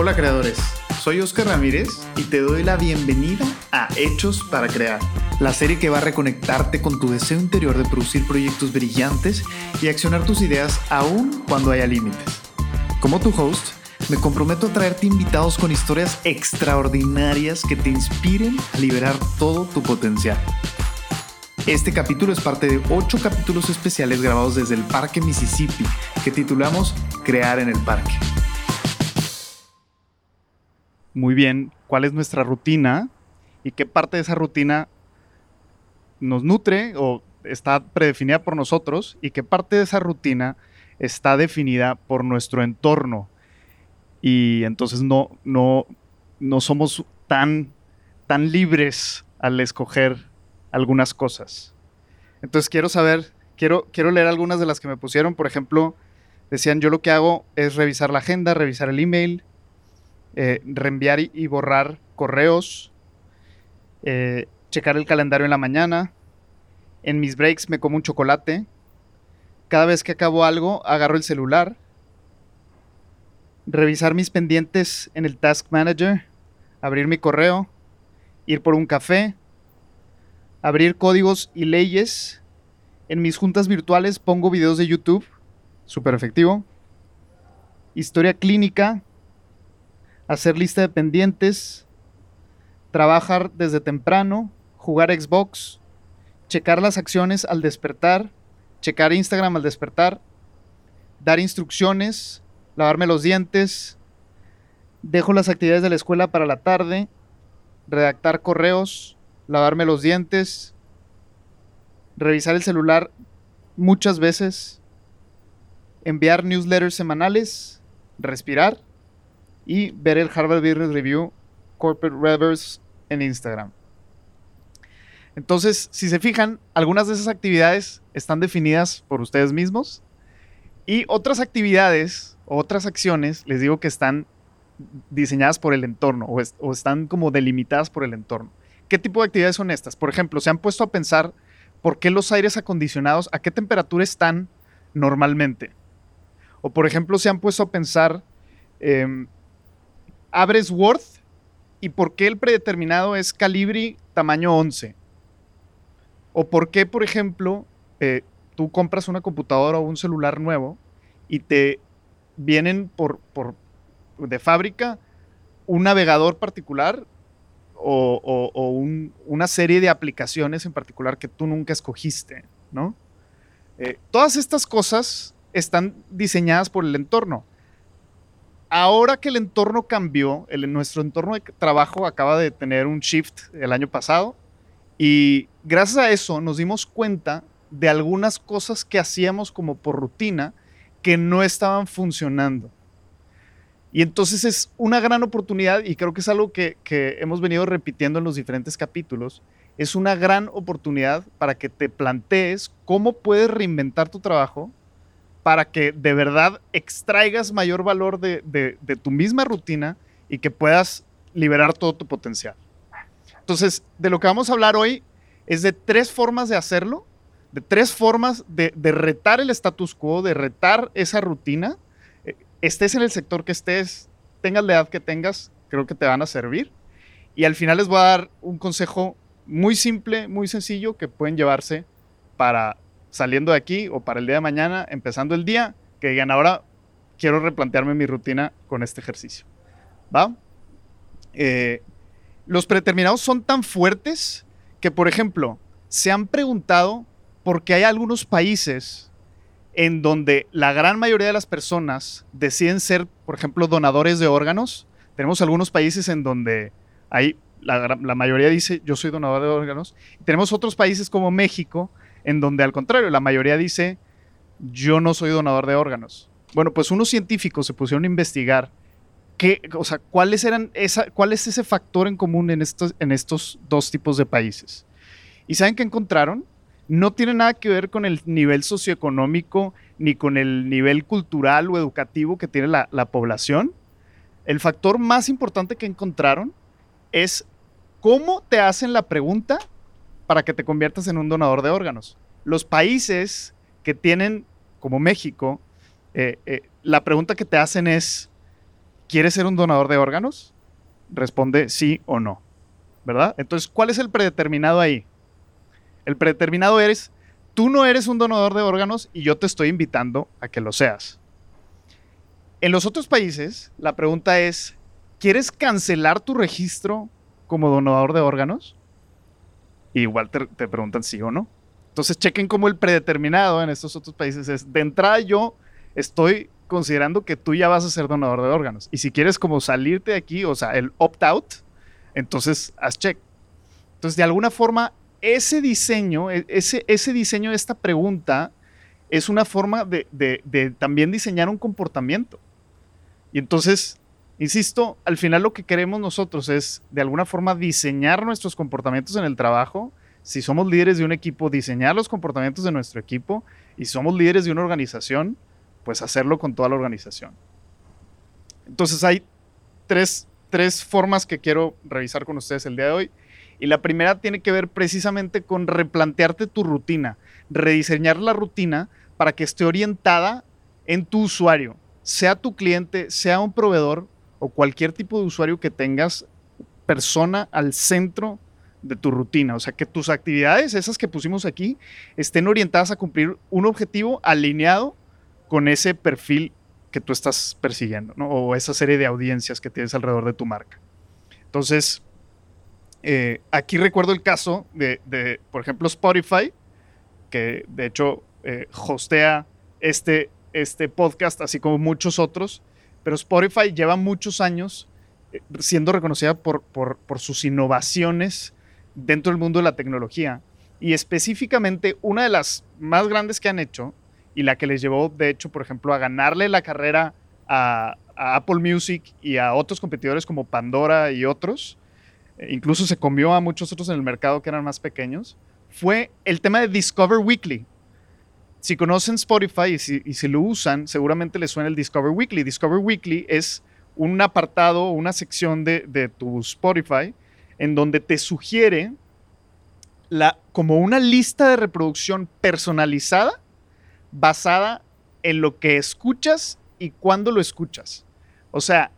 Hola creadores, soy Oscar Ramírez y te doy la bienvenida a Hechos para Crear, la serie que va a reconectarte con tu deseo interior de producir proyectos brillantes y accionar tus ideas aún cuando haya límites. Como tu host, me comprometo a traerte invitados con historias extraordinarias que te inspiren a liberar todo tu potencial. Este capítulo es parte de ocho capítulos especiales grabados desde el Parque Mississippi que titulamos Crear en el Parque. Muy bien, ¿cuál es nuestra rutina y qué parte de esa rutina nos nutre o está predefinida por nosotros y qué parte de esa rutina está definida por nuestro entorno? Y entonces no, no, no somos tan, tan libres al escoger algunas cosas. Entonces quiero saber, quiero, quiero leer algunas de las que me pusieron. Por ejemplo, decían, yo lo que hago es revisar la agenda, revisar el email, eh, reenviar y, borrar correos, eh, checar el calendario en la mañana. En mis breaks me como un chocolate. Cada vez que acabo algo, agarro el celular. Revisar mis pendientes en el Task Manager. Abrir mi correo. Ir por un café abrir códigos y leyes. En mis juntas virtuales pongo videos de YouTube, súper efectivo. Historia clínica, hacer lista de pendientes, trabajar desde temprano, jugar Xbox, checar las acciones al despertar, checar Instagram al despertar, dar instrucciones, lavarme los dientes, dejo las actividades de la escuela para la tarde, redactar correos, lavarme los dientes, revisar el celular muchas veces, enviar newsletters semanales, respirar y ver el Harvard Business Review Corporate Reverse en Instagram. Entonces, si se fijan, algunas de esas actividades están definidas por ustedes mismos y otras actividades, otras acciones, les digo que están diseñadas por el entorno o, están como delimitadas por el entorno. ¿Qué tipo de actividades son estas? Por ejemplo, se han puesto a pensar por qué los aires acondicionados, a qué temperatura están normalmente. O por ejemplo, se han puesto a pensar, em, abres Word y por qué el predeterminado es Calibri tamaño 11. O por qué, por ejemplo, eh, tú compras una computadora o un celular nuevo y te vienen por, por de fábrica un navegador particular o, una serie de aplicaciones en particular que tú nunca escogiste, ¿no? Eh, todas estas cosas están diseñadas por el entorno. Ahora que el entorno cambió, el, nuestro entorno de trabajo acaba de tener un shift el año pasado y gracias a eso nos dimos cuenta de algunas cosas que hacíamos como por rutina que no estaban funcionando. Y entonces es una gran oportunidad, y creo que es algo que, hemos venido repitiendo en los diferentes capítulos, es una gran oportunidad para que te plantees cómo puedes reinventar tu trabajo para que de verdad extraigas mayor valor de, de tu misma rutina y que puedas liberar todo tu potencial. Entonces, de lo que vamos a hablar hoy es de tres formas de hacerlo, de tres formas de, retar el status quo, de retar esa rutina estés en el sector que estés, tengas la edad que tengas, creo que te van a servir. Y al final les voy a dar un consejo muy simple, muy sencillo, que pueden llevarse para saliendo de aquí o para el día de mañana, empezando el día, que digan, ahora quiero replantearme mi rutina con este ejercicio. ¿Va? Eh, los predeterminados son tan fuertes que, por ejemplo, se han preguntado por qué hay algunos países en donde la gran mayoría de las personas deciden ser, por ejemplo, donadores de órganos. Tenemos algunos países en donde hay, la, mayoría dice, yo soy donador de órganos. Y tenemos otros países como México, en donde al contrario, la mayoría dice, yo no soy donador de órganos. Bueno, pues unos científicos se pusieron a investigar qué, o sea, cuáles eran esa, cuál es ese factor en común en estos, en estos dos tipos de países. ¿Y saben qué encontraron? no tiene nada que ver con el nivel socioeconómico ni con el nivel cultural o educativo que tiene la, población. El factor más importante que encontraron es cómo te hacen la pregunta para que te conviertas en un donador de órganos. Los países que tienen, como México, eh, eh, la pregunta que te hacen es, ¿quieres ser un donador de órganos? Responde sí o no, ¿verdad? Entonces, ¿cuál es el predeterminado ahí? El predeterminado eres, tú no eres un donador de órganos y yo te estoy invitando a que lo seas. En los otros países, la pregunta es, ¿quieres cancelar tu registro como donador de órganos? Igual te, te preguntan sí o no. Entonces, chequen cómo el predeterminado en estos otros países es, de entrada yo estoy considerando que tú ya vas a ser donador de órganos. Y si quieres como salirte de aquí, o sea, el opt-out, entonces haz check. Entonces, de alguna forma, ese diseño, e, ese, ese diseño de esta pregunta es una forma de, de también diseñar un comportamiento. Y entonces, insisto, al final lo que queremos nosotros es de alguna forma diseñar nuestros comportamientos en el trabajo. Si somos líderes de un equipo, diseñar los comportamientos de nuestro equipo. Y si somos líderes de una organización, pues hacerlo con toda la organización. Entonces hay tres, tres formas que quiero revisar con ustedes el día de hoy. Y la primera tiene que ver precisamente con replantearte tu rutina, rediseñar la rutina para que esté orientada en tu usuario, sea tu cliente, sea un proveedor o cualquier tipo de usuario que tengas persona al centro de tu rutina. O sea, que tus actividades, esas que pusimos aquí, estén orientadas a cumplir un objetivo alineado con ese perfil que tú estás persiguiendo. O esa serie de audiencias que tienes alrededor de tu marca. Entonces, eh, aquí recuerdo el caso de, por ejemplo, Spotify, que de hecho eh, hostea este, este podcast, así como muchos otros, pero Spotify lleva muchos años eh, siendo reconocida por, sus innovaciones dentro del mundo de la tecnología. Y específicamente, una de las más grandes que han hecho y la que les llevó, de hecho, por ejemplo, a ganarle la carrera a, Apple Music y a otros competidores como Pandora y otros, e incluso se comió a muchos otros en el mercado que eran más pequeños, fue el tema de Discover Weekly. Si conocen Spotify y si, lo usan, seguramente les suena el Discover Weekly. Discover Weekly es un apartado, una sección de, de tu Spotify en donde te sugiere como una lista de reproducción personalizada basada en lo que escuchas y cuándo lo escuchas. O sea,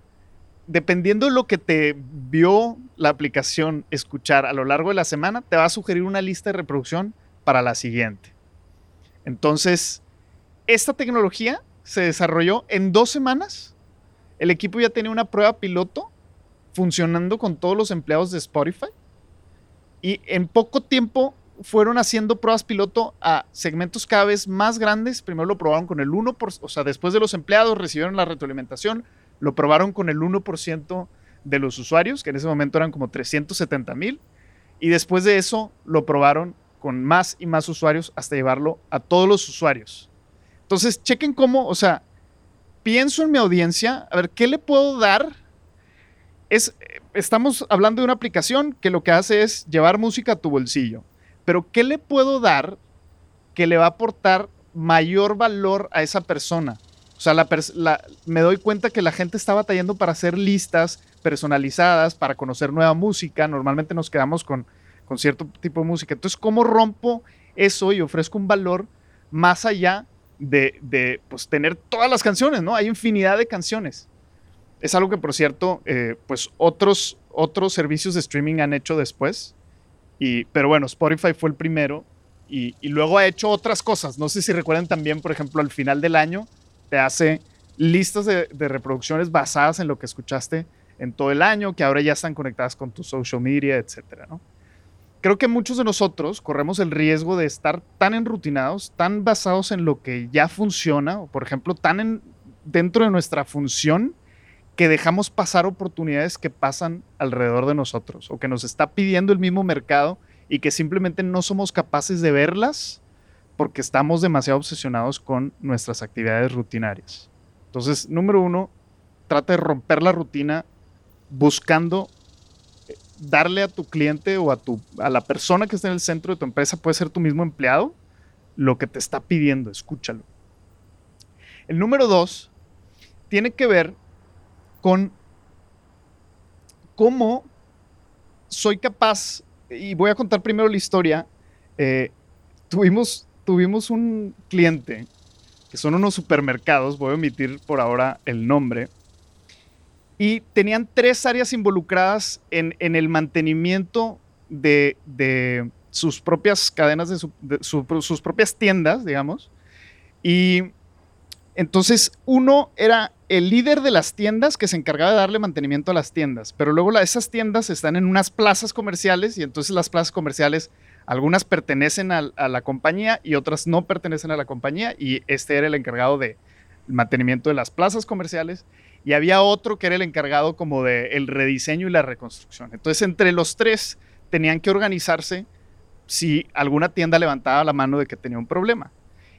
dependiendo de lo que te vio la aplicación escuchar a lo largo de la semana, te va a sugerir una lista de reproducción para la siguiente. Entonces, esta tecnología se desarrolló en dos semanas. El equipo ya tenía una prueba piloto funcionando con todos los empleados de Spotify. Y en poco tiempo fueron haciendo pruebas piloto a segmentos cada vez más grandes. Primero lo probaron con el 1%, o sea, después de los empleados recibieron la retroalimentación, lo probaron con el 1% de los usuarios, que en ese momento eran como 370 mil, y después de eso lo probaron con más y más usuarios hasta llevarlo a todos los usuarios. Entonces, chequen cómo, o sea, pienso en mi audiencia, a ver, ¿qué le puedo dar? Es, estamos hablando de una aplicación que lo que hace es llevar música a tu bolsillo pero ¿qué le puedo dar que le va a aportar mayor valor a esa persona? O sea, me doy cuenta que la gente está batallando para hacer listas personalizadas, para conocer nueva música. Normalmente nos quedamos con, con cierto tipo de música. Entonces, ¿cómo rompo eso y ofrezco un valor más allá de, de pues, tener todas las canciones? ¿no? Hay infinidad de canciones. Es algo que, por cierto, eh, pues otros, otros servicios de streaming han hecho después pero bueno, Spotify fue el primero y, luego ha hecho otras cosas. No sé si recuerdan también, por ejemplo, al final del año te hace listas de, reproducciones basadas en lo que escuchaste en todo el año, que ahora ya están conectadas con tu social media, etcétera, Creo que muchos de nosotros corremos el riesgo de estar tan enrutinados, tan basados en lo que ya funciona, o por ejemplo, tan dentro de nuestra función, que dejamos pasar oportunidades que pasan alrededor de nosotros o que nos está pidiendo el mismo mercado y que simplemente no somos capaces de verlas porque estamos demasiado obsesionados con nuestras actividades rutinarias. Entonces, número uno, trata de romper la rutina buscando darle a tu cliente o a, tu, a la persona que está en el centro de tu empresa, puede ser tu mismo empleado, lo que te está pidiendo, escúchalo. El número dos tiene que ver con cómo soy capaz, y voy a contar primero la historia, eh, tuvimos, tuvimos un cliente, que son unos supermercados, voy a omitir por ahora el nombre, y tenían tres áreas involucradas en, el mantenimiento de, sus propias cadenas, de, sus propias tiendas, digamos. Y entonces uno era el líder de las tiendas que se encargaba de darle mantenimiento a las tiendas, pero luego esas tiendas están en unas plazas comerciales y entonces las plazas comerciales, algunas pertenecen a, la compañía y otras no pertenecen a la compañía y este era el encargado de mantenimiento de las plazas comerciales y había otro que era el encargado como de el rediseño y la reconstrucción. Entonces entre los tres tenían que organizarse si alguna tienda levantaba la mano de que tenía un problema.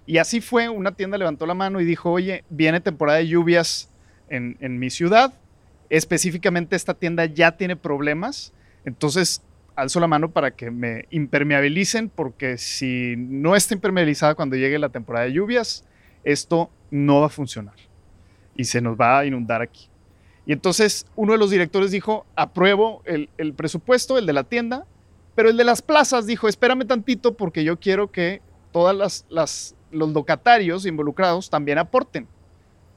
Y así fue, una tienda levantó la mano y dijo, oye, viene temporada de lluvias en, mi ciudad, específicamente esta tienda ya tiene problemas, entonces alzo la mano para que me impermeabilicen, porque si no está impermeabilizada cuando llegue la temporada de lluvias, esto no va a funcionar y se nos va a inundar aquí. Y entonces uno de los directores dijo, apruebo el, el presupuesto, el de la tienda, pero el de las plazas dijo, espérame tantito porque yo quiero que todas las, las los locatarios involucrados también aporten.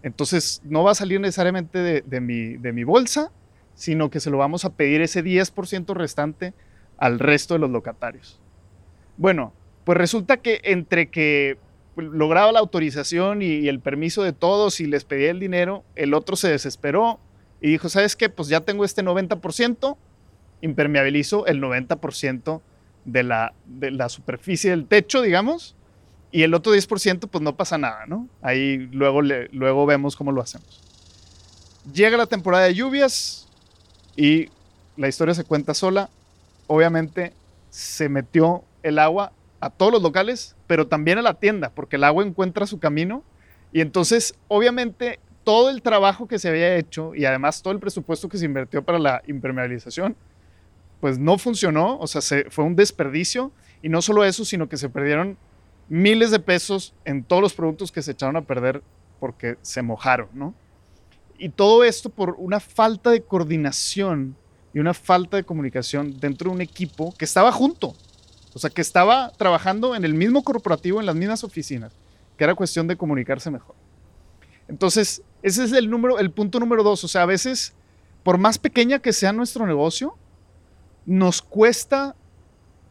Entonces, no va a salir necesariamente de, mi, de mi bolsa, sino que se lo vamos a pedir ese 10% restante al resto de los locatarios. Bueno, pues resulta que entre que lograba la autorización y, el permiso de todos y les pedía el dinero, el otro se desesperó y dijo, ¿sabes qué? Pues ya tengo este 90%, impermeabilizo el 90% de la, de la superficie del techo, digamos, y el otro 10%, pues no pasa nada, ¿no? Ahí luego, luego vemos cómo lo hacemos. Llega la temporada de lluvias y la historia se cuenta sola. Obviamente se metió el agua a todos los locales, pero también a la tienda, porque el agua encuentra su camino. Y entonces, obviamente, todo el trabajo que se había hecho y además todo el presupuesto que se invirtió para la impermeabilización, pues no funcionó, o sea, se, fue un desperdicio. Y no solo eso, sino que se perdieron miles de pesos en todos los productos que se echaron a perder porque se mojaron, ¿no? Y todo esto por una falta de coordinación y una falta de comunicación dentro de un equipo que estaba junto, o sea, que estaba trabajando en el mismo corporativo, en las mismas oficinas, que era cuestión de comunicarse mejor. Entonces, ese es el número, el punto número dos. O sea, a veces, por más pequeña que sea nuestro negocio, nos cuesta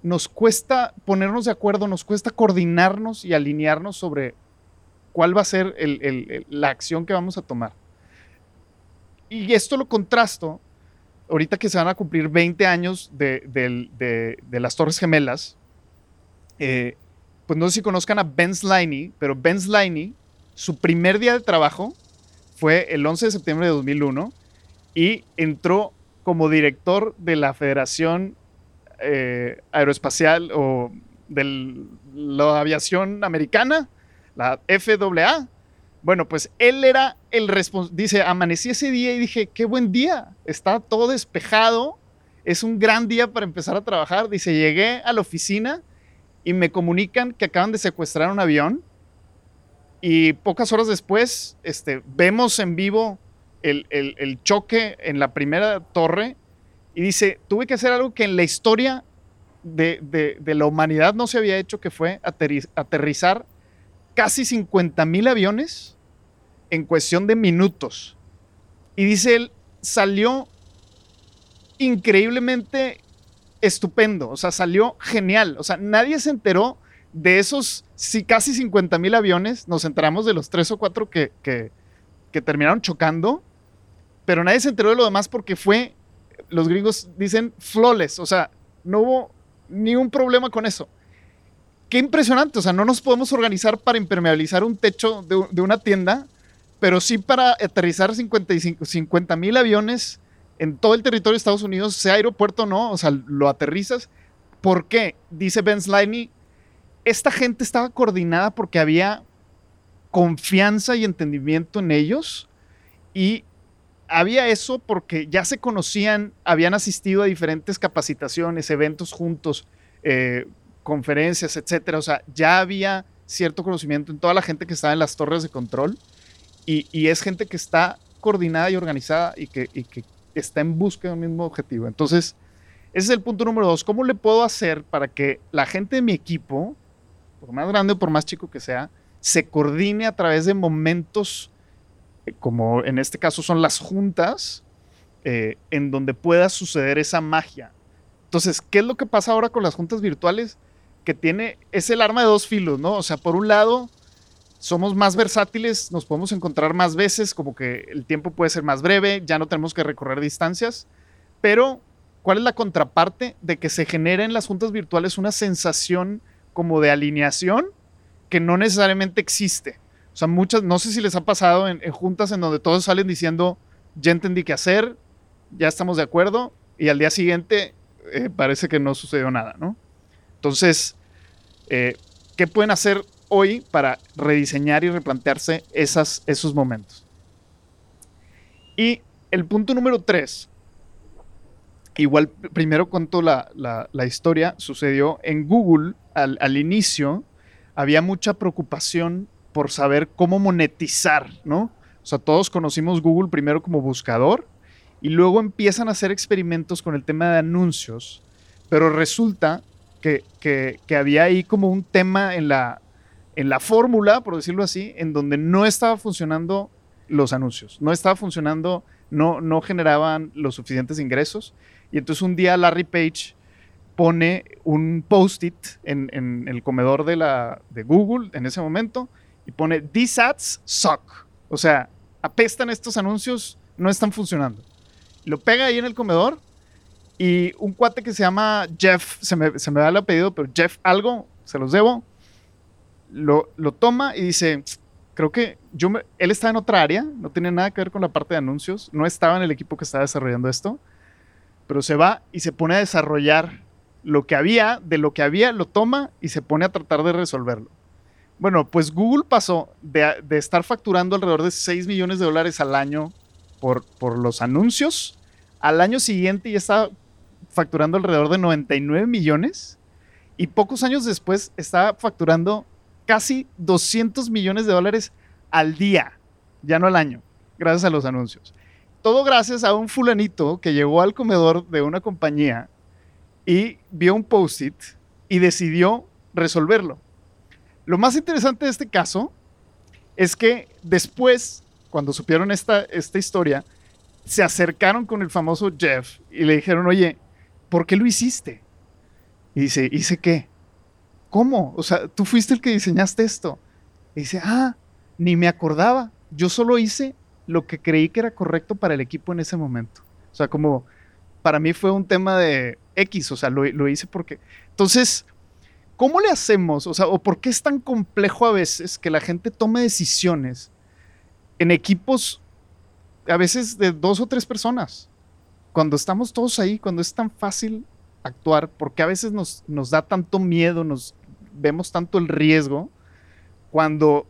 nos cuesta ponernos de acuerdo, nos cuesta coordinarnos y alinearnos sobre cuál va a ser la acción que vamos a tomar. Y esto lo contrasto, ahorita que se van a cumplir 20 años de, las Torres Gemelas, eh, pues no sé si conozcan a Ben Sliney, pero Ben Sliney, su primer día de trabajo fue el 11 de septiembre de 2001 y entró como director de la Federación eh, aeroespacial o de la aviación americana, la FAA. Bueno, pues él era el responsable. Dice, amanecí ese día y dije, qué buen día, está todo despejado, es un gran día para empezar a trabajar. Dice, llegué a la oficina y me comunican que acaban de secuestrar un avión y pocas horas después este, vemos en vivo el, el choque en la primera torre y dice, tuve que hacer algo que en la historia de, la humanidad no se había hecho, que fue aterrizar casi 50 mil aviones en cuestión de minutos. Y dice él, salió increíblemente estupendo, o sea, salió genial. O sea, nadie se enteró de esos sí, casi 50 mil aviones, nos enteramos de los tres o cuatro que, que, terminaron chocando, pero nadie se enteró de lo demás porque fue los gringos dicen flawless, o sea, no hubo ni un problema con eso. Qué impresionante, o sea, no nos podemos organizar para impermeabilizar un techo de, una tienda, pero sí para aterrizar 50 mil aviones en todo el territorio de Estados Unidos, sea aeropuerto o no, o sea, lo aterrizas. ¿Por qué? Dice Ben Sliney, esta gente estaba coordinada porque había confianza y entendimiento en ellos y había eso porque ya se conocían, habían asistido a diferentes capacitaciones, eventos juntos, eh, conferencias, etcétera. O sea, ya había cierto conocimiento en toda la gente que estaba en las torres de control y, es gente que está coordinada y organizada y que, está en busca de un mismo objetivo. Entonces, ese es el punto número dos. ¿Cómo le puedo hacer para que la gente de mi equipo, por más grande o por más chico que sea, se coordine a través de momentos como en este caso son las juntas, eh, en donde pueda suceder esa magia. Entonces, ¿qué es lo que pasa ahora con las juntas virtuales? Que tiene, es el arma de dos filos, ¿no? O sea, por un lado, somos más versátiles, nos podemos encontrar más veces, como que el tiempo puede ser más breve, ya no tenemos que recorrer distancias, pero ¿cuál es la contraparte de que se genera en las juntas virtuales una sensación como de alineación que no necesariamente existe? O sea, muchas, no sé si les ha pasado en, juntas en donde todos salen diciendo, ya entendí qué hacer, ya estamos de acuerdo, y al día siguiente eh, parece que no sucedió nada, ¿no? Entonces, eh, ¿qué pueden hacer hoy para rediseñar y replantearse esos momentos? Y el punto número tres, igual primero cuento la, la, historia, sucedió en Google al, al inicio, había mucha preocupación por saber cómo monetizar, ¿no? O sea, todos conocimos Google primero como buscador y luego empiezan a hacer experimentos con el tema de anuncios, pero resulta que, había ahí como un tema en la, en la fórmula, por decirlo así, en donde no estaba funcionando los anuncios, no estaba funcionando, no, no generaban los suficientes ingresos. Y entonces un día Larry Page pone un post-it en, en, el comedor de, la, de Google en ese momento y pone, these ads suck. O sea, apestan estos anuncios, no están funcionando. Lo pega ahí en el comedor y un cuate que se llama Jeff, se me, se me da el apellido, pero Jeff algo, se los debo, lo, lo toma y dice, creo que yo él está en otra área, no tiene nada que ver con la parte de anuncios, no estaba en el equipo que estaba desarrollando esto, pero se va y se pone a desarrollar lo que había, de lo que había, lo toma y se pone a tratar de resolverlo. Bueno, pues Google pasó de, estar facturando alrededor de 6 millones de dólares al año por, por los anuncios. Al año siguiente ya estaba facturando alrededor de 99 millones. Y pocos años después estaba facturando casi 200 millones de dólares al día, ya no al año, gracias a los anuncios. Todo gracias a un fulanito que llegó al comedor de una compañía y vio un post-it y decidió resolverlo. Lo más interesante de este caso es que después, cuando supieron esta, esta historia, se acercaron con el famoso Jeff y le dijeron, oye, ¿por qué lo hiciste? Y dice, ¿hice qué? ¿Cómo? O sea, tú fuiste el que diseñaste esto. Y dice, ah, ni me acordaba. Yo solo hice lo que creí que era correcto para el equipo en ese momento. O sea, como para mí fue un tema de X, o sea, lo, lo hice porque... Entonces, ¿Cómo le hacemos? O sea, ¿o por qué es tan complejo a veces que la gente tome decisiones en equipos a veces de dos o tres personas? Cuando estamos todos ahí, cuando es tan fácil actuar, porque a veces nos, nos da tanto miedo, nos vemos tanto el riesgo, cuando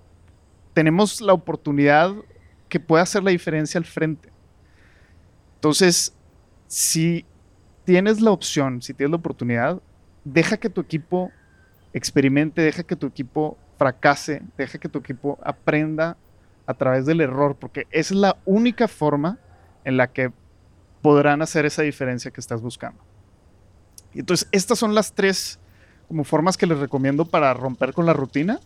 tenemos la oportunidad que puede hacer la diferencia al frente. Entonces, si tienes la opción, si tienes la oportunidad, deja que tu equipo experimente, deja que tu equipo fracase, deja que tu equipo aprenda a través del error, porque es la única forma en la que podrán hacer esa diferencia que estás buscando. Y entonces, estas son las tres como formas que les recomiendo para romper con la rutina.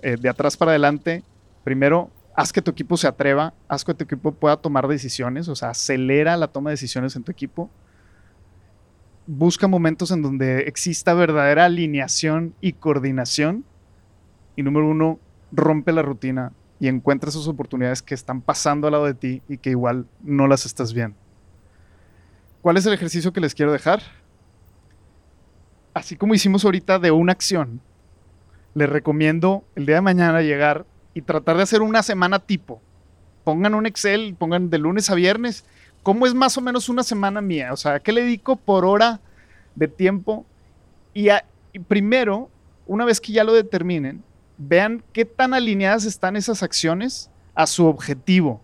Eh, de atrás para adelante, primero, haz que tu equipo se atreva, haz que tu equipo pueda tomar decisiones, o sea, acelera la toma de decisiones en tu equipo busca momentos en donde exista verdadera alineación y coordinación. Y número uno, rompe la rutina y encuentra esas oportunidades que están pasando al lado de ti y que igual no las estás viendo. ¿Cuál es el ejercicio que les quiero dejar? Así como hicimos ahorita de una acción, les recomiendo el día de mañana llegar y tratar de hacer una semana tipo. Pongan un Excel, pongan de lunes a viernes ¿Cómo es más o menos una semana mía? O sea, ¿qué le dedico por hora de tiempo? Y, primero, una vez que ya lo determinen, vean qué tan alineadas están esas acciones a su objetivo.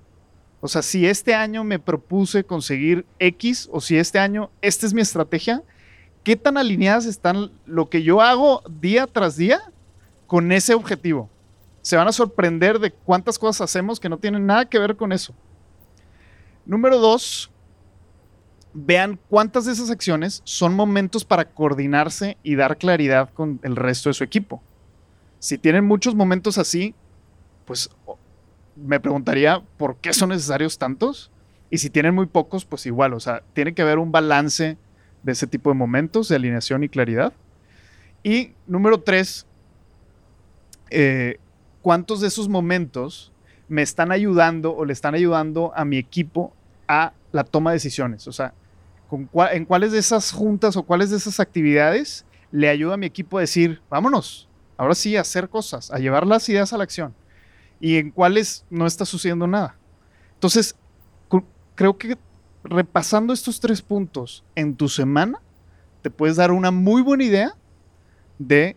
O sea, si este año me propuse conseguir X o si este año esta es mi estrategia, ¿qué tan alineadas están lo que yo hago día tras día con ese objetivo? Se van a sorprender de cuántas cosas hacemos que no tienen nada que ver con eso. Número dos, vean cuántas de esas acciones son momentos para coordinarse y dar claridad con el resto de su equipo. Si tienen muchos momentos así, pues me preguntaría por qué son necesarios tantos. Y si tienen muy pocos, pues igual, o sea, tiene que haber un balance de ese tipo de momentos de alineación y claridad. Y número tres, eh, ¿cuántos de esos momentos me están ayudando o le están ayudando a mi equipo a la toma de decisiones? O sea, ¿en cuáles de esas juntas o cuáles de esas actividades le ayuda a mi equipo a decir, vámonos, ahora sí, a hacer cosas, a llevar las ideas a la acción? Y en cuáles no está sucediendo nada. Entonces, creo que repasando estos tres puntos en tu semana, te puedes dar una muy buena idea de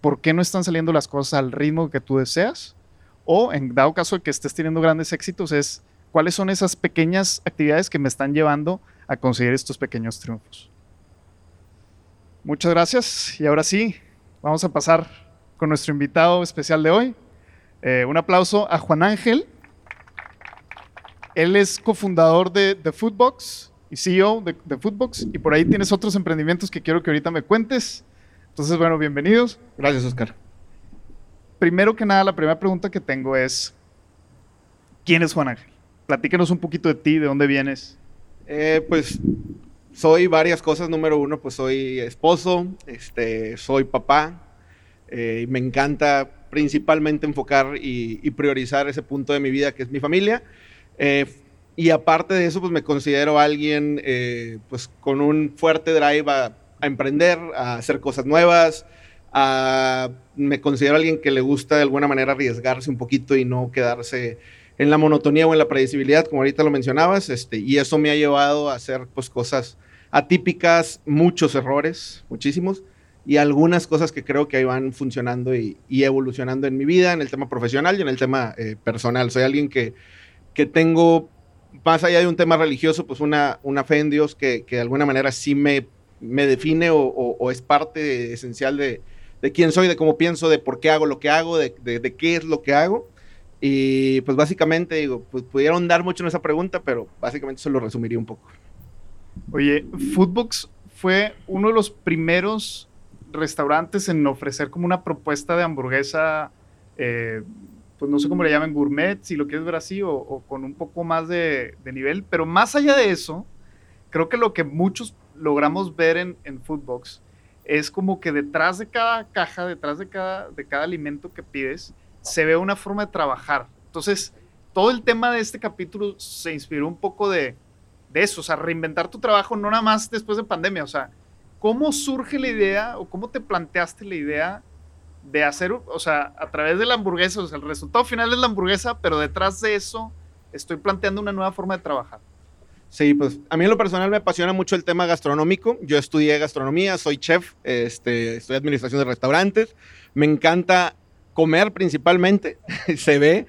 por qué no están saliendo las cosas al ritmo que tú deseas. O en dado caso de que estés teniendo grandes éxitos, es cuáles son esas pequeñas actividades que me están llevando a conseguir estos pequeños triunfos. Muchas gracias y ahora sí, vamos a pasar con nuestro invitado especial de hoy. Eh, un aplauso a Juan Ángel. Él es cofundador de, The Foodbox y CEO de, de, Foodbox. Y por ahí tienes otros emprendimientos que quiero que ahorita me cuentes. Entonces, bueno, bienvenidos. Gracias, Oscar. Primero que nada, la primera pregunta que tengo es, ¿quién es Juan Ángel? Platícanos un poquito de ti, de dónde vienes. Eh, pues soy varias cosas. Número uno, pues soy esposo, este, soy papá. Eh, me encanta principalmente enfocar y, priorizar ese punto de mi vida que es mi familia. Eh, y aparte de eso, pues me considero alguien eh, pues con un fuerte drive a, emprender, a hacer cosas nuevas. me considero alguien que le gusta de alguna manera arriesgarse un poquito y no quedarse en la monotonía o en la predecibilidad, como ahorita lo mencionabas. Este, y eso me ha llevado a hacer pues, cosas atípicas, muchos errores, muchísimos, y algunas cosas que creo que ahí van funcionando y, evolucionando en mi vida, en el tema profesional y en el tema eh, personal. Soy alguien que que tengo, más allá de un tema religioso, pues una, una fe en Dios que, que de alguna manera sí me, me define o, o, es parte esencial de, de, quién soy, de cómo pienso, de por qué hago lo que hago, de, de, qué es lo que hago. Y pues básicamente, digo, pues pudieron dar mucho en esa pregunta, pero básicamente se lo resumiría un poco. Oye, Foodbox fue uno de los primeros restaurantes en ofrecer como una propuesta de hamburguesa eh, pues no sé cómo le llaman, gourmet, si lo quieres ver así, o, con un poco más de, nivel. Pero más allá de eso, creo que lo que muchos logramos ver en, en Foodbox es como que detrás de cada caja, detrás de cada, de cada alimento que pides, se ve una forma de trabajar. Entonces, todo el tema de este capítulo se inspiró un poco de, de eso, o sea, reinventar tu trabajo no nada más después de pandemia, o sea, ¿cómo surge la idea o cómo te planteaste la idea de hacer, o sea, a través de la hamburguesa, o sea, el resultado final es la hamburguesa, pero detrás de eso estoy planteando una nueva forma de trabajar. Sí, pues a mí en lo personal me apasiona mucho el tema gastronómico. Yo estudié gastronomía, soy chef, este, estudié administración de restaurantes. Me encanta comer principalmente, se ve.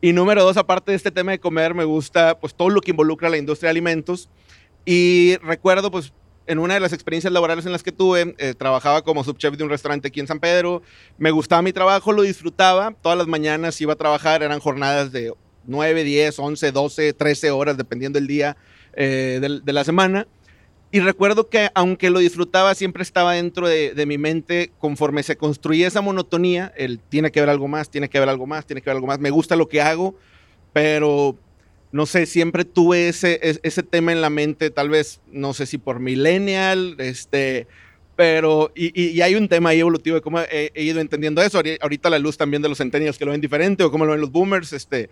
Y número dos, aparte de este tema de comer, me gusta pues todo lo que involucra la industria de alimentos. Y recuerdo pues en una de las experiencias laborales en las que tuve, eh, trabajaba como subchef de un restaurante aquí en San Pedro. Me gustaba mi trabajo, lo disfrutaba. Todas las mañanas iba a trabajar, eran jornadas de 9, 10, 11, 12, 13 horas, dependiendo del día eh, de, la semana. Y recuerdo que aunque lo disfrutaba, siempre estaba dentro de, de, mi mente, conforme se construía esa monotonía, el tiene que haber algo más, tiene que haber algo más, tiene que haber algo más. Me gusta lo que hago, pero no sé, siempre tuve ese, ese tema en la mente, tal vez, no sé si por millennial, este, pero, y, hay un tema ahí evolutivo de cómo he, ido entendiendo eso. Ahorita la luz también de los centennials que lo ven diferente o cómo lo ven los boomers, este,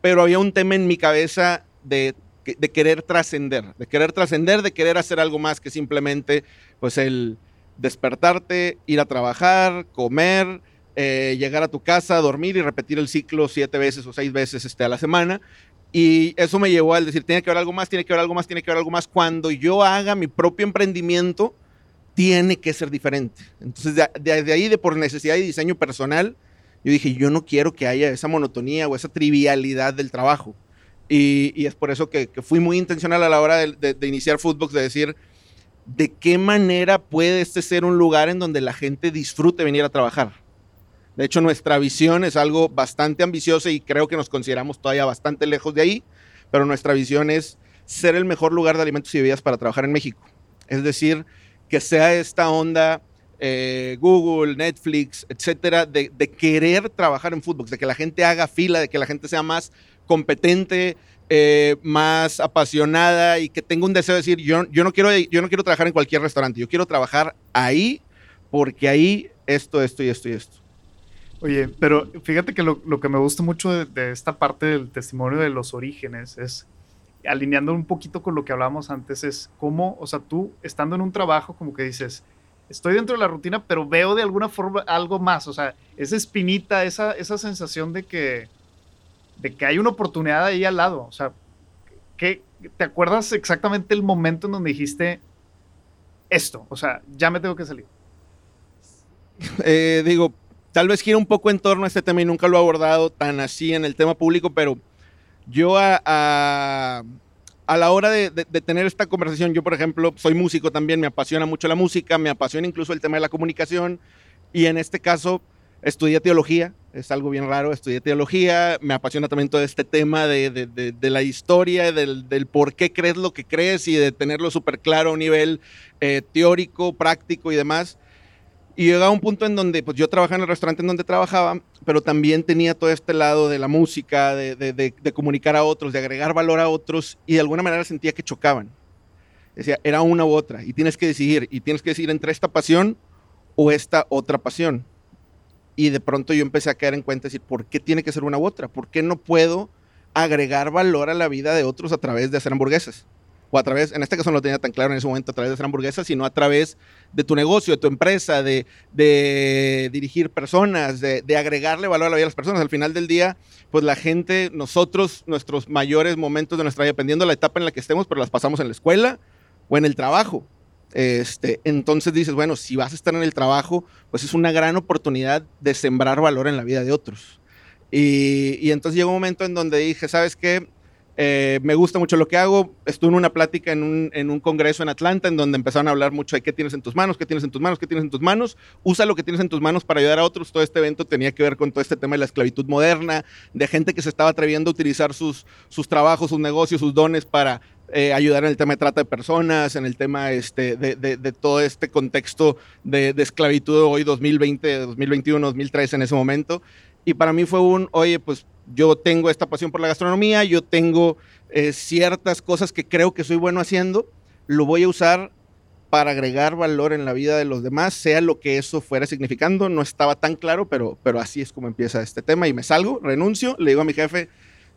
pero había un tema en mi cabeza de, de querer trascender, de querer trascender, de querer hacer algo más que simplemente, pues, el despertarte, ir a trabajar, comer, eh, llegar a tu casa, dormir y repetir el ciclo siete veces o seis veces este, a la semana. Y eso me llevó al decir, tiene que haber algo más, tiene que haber algo más, tiene que haber algo más. Cuando yo haga mi propio emprendimiento, tiene que ser diferente. Entonces, desde ahí, de por necesidad y diseño personal, yo dije, yo no quiero que haya esa monotonía o esa trivialidad del trabajo. Y, es por eso que, fui muy intencional a la hora de, de, iniciar Foodbox, de decir, ¿de qué manera puede este ser un lugar en donde la gente disfrute venir a trabajar? De hecho, nuestra visión es algo bastante ambicioso y creo que nos consideramos todavía bastante lejos de ahí, pero nuestra visión es ser el mejor lugar de alimentos y bebidas para trabajar en México. Es decir, que sea esta onda eh, Google, Netflix, etcétera, de, querer trabajar en fútbol, de que la gente haga fila, de que la gente sea más competente, eh, más apasionada y que tenga un deseo de decir, yo, no quiero, yo no quiero trabajar en cualquier restaurante, yo quiero trabajar ahí porque ahí esto, esto y esto y esto. Oye, pero fíjate que lo, que me gusta mucho de, esta parte del testimonio de los orígenes es, alineando un poquito con lo que hablábamos antes, es cómo, o sea, tú estando en un trabajo como que dices, estoy dentro de la rutina, pero veo de alguna forma algo más, o sea, esa espinita, esa, esa sensación de que, de que hay una oportunidad ahí al lado, o sea, ¿qué, ¿te acuerdas exactamente el momento en donde dijiste esto? O sea, ya me tengo que salir. Eh, digo, tal vez gira un poco en torno a este tema y nunca lo he abordado tan así en el tema público, pero yo a, a, la hora de, tener esta conversación, yo por ejemplo soy músico también, me apasiona mucho la música, me apasiona incluso el tema de la comunicación y en este caso estudié teología, es algo bien raro, estudié teología, me apasiona también todo este tema de, la historia, del, del, por qué crees lo que crees y de tenerlo súper claro a un nivel eh, teórico, práctico y demás. Y llegaba un punto en donde, pues yo trabajaba en el restaurante en donde trabajaba, pero también tenía todo este lado de la música, de, de, comunicar a otros, de agregar valor a otros, y de alguna manera sentía que chocaban. Decía, era una u otra, y tienes que decidir, y tienes que decidir entre esta pasión o esta otra pasión. Y de pronto yo empecé a caer en cuenta, decir, ¿por qué tiene que ser una u otra? ¿Por qué no puedo agregar valor a la vida de otros a través de hacer hamburguesas? O a través, en este caso no lo tenía tan claro en ese momento a través de hacer hamburguesas, sino a través de tu negocio, de tu empresa, de, dirigir personas, de, agregarle valor a la vida de las personas. Al final del día, pues la gente, nosotros, nuestros mayores momentos de nuestra vida, dependiendo de la etapa en la que estemos, pero las pasamos en la escuela o en el trabajo. Este, entonces dices, bueno, si vas a estar en el trabajo, pues es una gran oportunidad de sembrar valor en la vida de otros. Y, y entonces llegó un momento en donde dije, ¿sabes qué? Eh, me gusta mucho lo que hago. Estuve en una plática en un, congreso en Atlanta en donde empezaron a hablar mucho de qué tienes en tus manos, qué tienes en tus manos, qué tienes en tus manos. Usa lo que tienes en tus manos para ayudar a otros. Todo este evento tenía que ver con todo este tema de la esclavitud moderna, de gente que se estaba atreviendo a utilizar sus, sus trabajos, sus negocios, sus dones para eh, ayudar en el tema de trata de personas, en el tema este, de, todo este contexto de, de, esclavitud hoy 2020, 2021, 2003 en ese momento. Y para mí fue un, oye, pues yo tengo esta pasión por la gastronomía, yo tengo eh, ciertas cosas que creo que soy bueno haciendo, lo voy a usar para agregar valor en la vida de los demás, sea lo que eso fuera significando. No estaba tan claro, pero, pero así es como empieza este tema y me salgo, renuncio, le digo a mi jefe,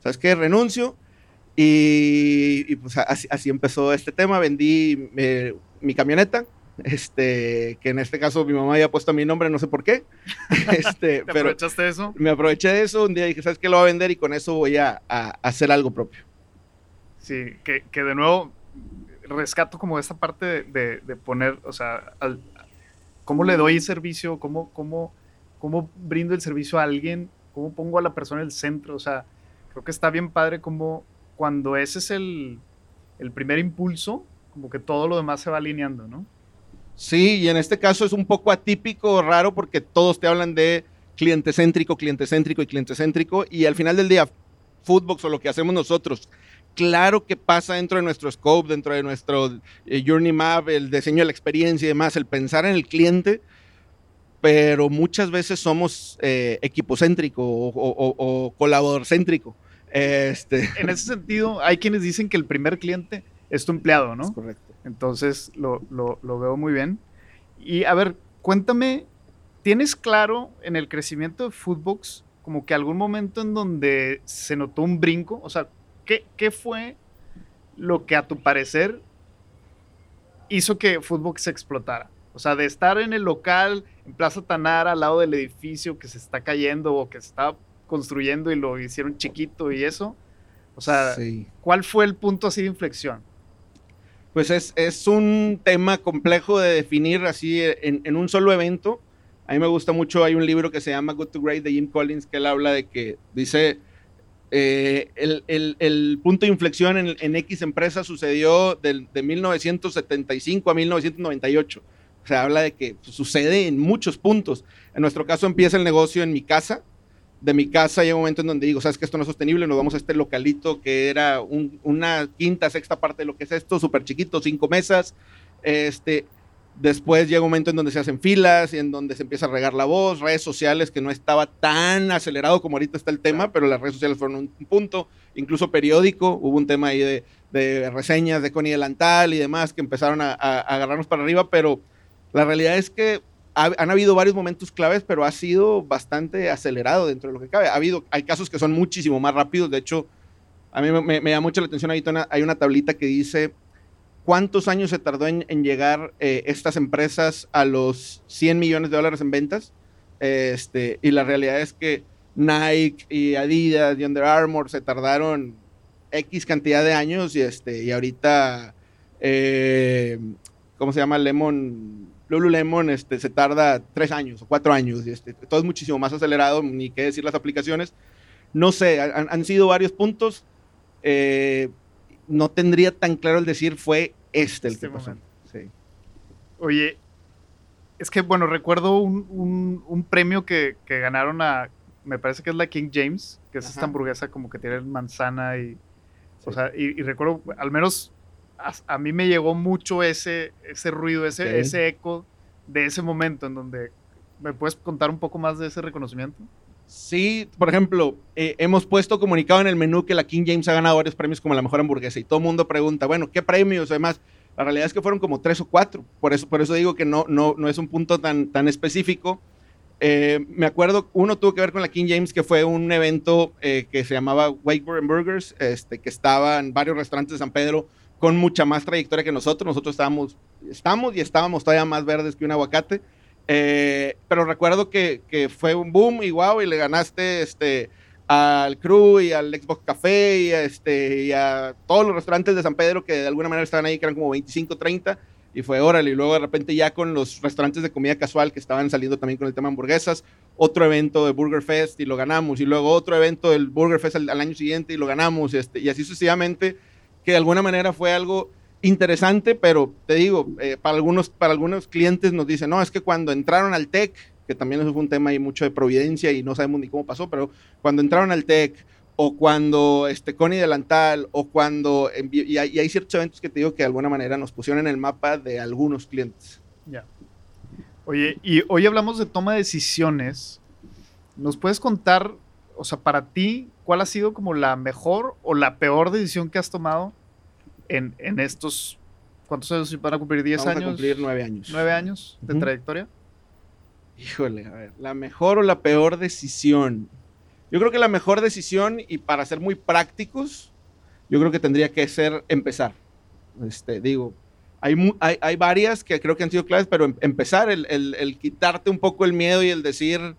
¿sabes qué? Renuncio. Y, pues así, empezó este tema, vendí eh, mi camioneta, este, que en este caso mi mamá había puesto mi nombre, no sé por qué. Este, ¿Te aprovechaste de eso? Me aproveché de eso, un día dije, ¿sabes qué? Lo voy a vender y con eso voy a, hacer algo propio. Sí, que, de nuevo rescato como esta parte de, poner, o sea, cómo le doy servicio, cómo, cómo, cómo brindo el servicio a alguien, cómo pongo a la persona en el centro, o sea, creo que está bien padre como cuando ese es el, el primer impulso, como que todo lo demás se va alineando, ¿no? Sí, y en este caso es un poco atípico, raro, porque todos te hablan de cliente céntrico, cliente céntrico y cliente céntrico, y al final del día, Foodbox o lo que hacemos nosotros, claro que pasa dentro de nuestro scope, dentro de nuestro eh, Journey Map, el diseño de la experiencia y demás, el pensar en el cliente, pero muchas veces somos eh, equipocéntrico o, colaborador céntrico. Este... En ese sentido, hay quienes dicen que el primer cliente es tu empleado, ¿no? Es correcto. Entonces lo, veo muy bien. Y a ver, cuéntame, ¿tienes claro en el crecimiento de Foodbox como que algún momento en donde se notó un brinco? O sea, ¿qué, qué fue lo que a tu parecer hizo que Foodbox se explotara? O sea, de estar en el local, en Plaza Tanara, al lado del edificio que se está cayendo o que se está construyendo y lo hicieron chiquito y eso. O sea, ¿cuál fue el punto así de inflexión? Pues es, un tema complejo de definir así en, un solo evento. A mí me gusta mucho, hay un libro que se llama Good to Great de Jim Collins que él habla de que dice, eh, el, punto de inflexión en, X empresa sucedió de 1975 a 1998. O sea, habla de que sucede en muchos puntos. En nuestro caso empieza el negocio en mi casa, de mi casa llega un momento en donde digo, sabes que esto no es sostenible, nos vamos a este localito que era una quinta, sexta parte de lo que es esto, súper chiquito, cinco mesas, este, Después llega un momento en donde se hacen filas y en donde se empieza a regar la voz, redes sociales que no estaba tan acelerado como ahorita está el tema, pero las redes sociales fueron un punto, incluso periódico, hubo un tema ahí de, reseñas de Connie Delantal y demás que empezaron a, agarrarnos para arriba, pero la realidad es que han habido varios momentos claves, pero ha sido bastante acelerado dentro de lo que cabe. Ha habido, hay casos que son muchísimo más rápidos, de hecho, a mí me, llama mucho la atención, ahí hay una tablita que dice ¿Cuántos años se tardó en, llegar eh, estas empresas a los 100 millones de dólares en ventas? Este, y la realidad es que Nike y Adidas y Under Armour se tardaron X cantidad de años y, este, y ahorita, eh, ¿cómo se llama? Lemon, Lululemon este, se tarda tres años o cuatro años. Y este, todo es muchísimo más acelerado, ni qué decir las aplicaciones. No sé, han, sido varios puntos. Eh, no tendría tan claro el decir fue este el este que pasó. Sí. Oye, es que, bueno, recuerdo un, premio que, ganaron a, me parece que es la King James, que es esta hamburguesa como que tiene manzana y, o sea, y, recuerdo, al menos a, mí me llegó mucho ese, ese ruido, ese, ese eco de ese momento en donde, ¿me puedes contar un poco más de ese reconocimiento? Sí, por ejemplo, eh, hemos puesto comunicado en el menú que la King James ha ganado varios premios como la mejor hamburguesa y todo el mundo pregunta, bueno, ¿qué premios? Además, la realidad es que fueron como tres o cuatro, por eso, por eso digo que no, no, no es un punto tan, tan específico. Eh, me acuerdo, uno tuvo que ver con la King James, que fue un evento eh, que se llamaba Wakeboard Burgers, este, que estaba en varios restaurantes de San Pedro con mucha más trayectoria que nosotros. Nosotros estábamos, estamos y estábamos todavía más verdes que un aguacate. Eh, pero recuerdo que, que, fue un boom y wow, y le ganaste este, al Crew y al Xbox Café y a, este, y a todos los restaurantes de San Pedro que de alguna manera estaban ahí, que eran como 25, 30. Y fue órale, y luego de repente ya con los restaurantes de comida casual que estaban saliendo también con el tema hamburguesas, otro evento de Burger Fest y lo ganamos, y luego otro evento del Burger Fest al, año siguiente y lo ganamos, este, y así sucesivamente, que de alguna manera fue algo interesante, pero te digo, eh, para, algunos, para algunos clientes nos dicen, no, es que cuando entraron al TEC, que también eso fue un tema ahí mucho de providencia y no sabemos ni cómo pasó, pero cuando entraron al TEC, o cuando este, Connie Delantal, o cuando, y hay, y hay, ciertos eventos que te digo que de alguna manera nos pusieron en el mapa de algunos clientes. Ya. Oye, y hoy hablamos de toma de decisiones. ¿Nos puedes contar, o sea, para ti, cuál ha sido como la mejor o la peor decisión que has tomado en, estos, ¿cuántos años van a cumplir? ¿10 años? a cumplir 9 años. ¿9 años de trayectoria? Híjole, a ver, la mejor o la peor decisión. Yo creo que la mejor decisión, y para ser muy prácticos, yo creo que tendría que ser empezar. Este, digo, hay, hay, varias que creo que han sido claves, pero em, empezar, el, quitarte un poco el miedo y el decir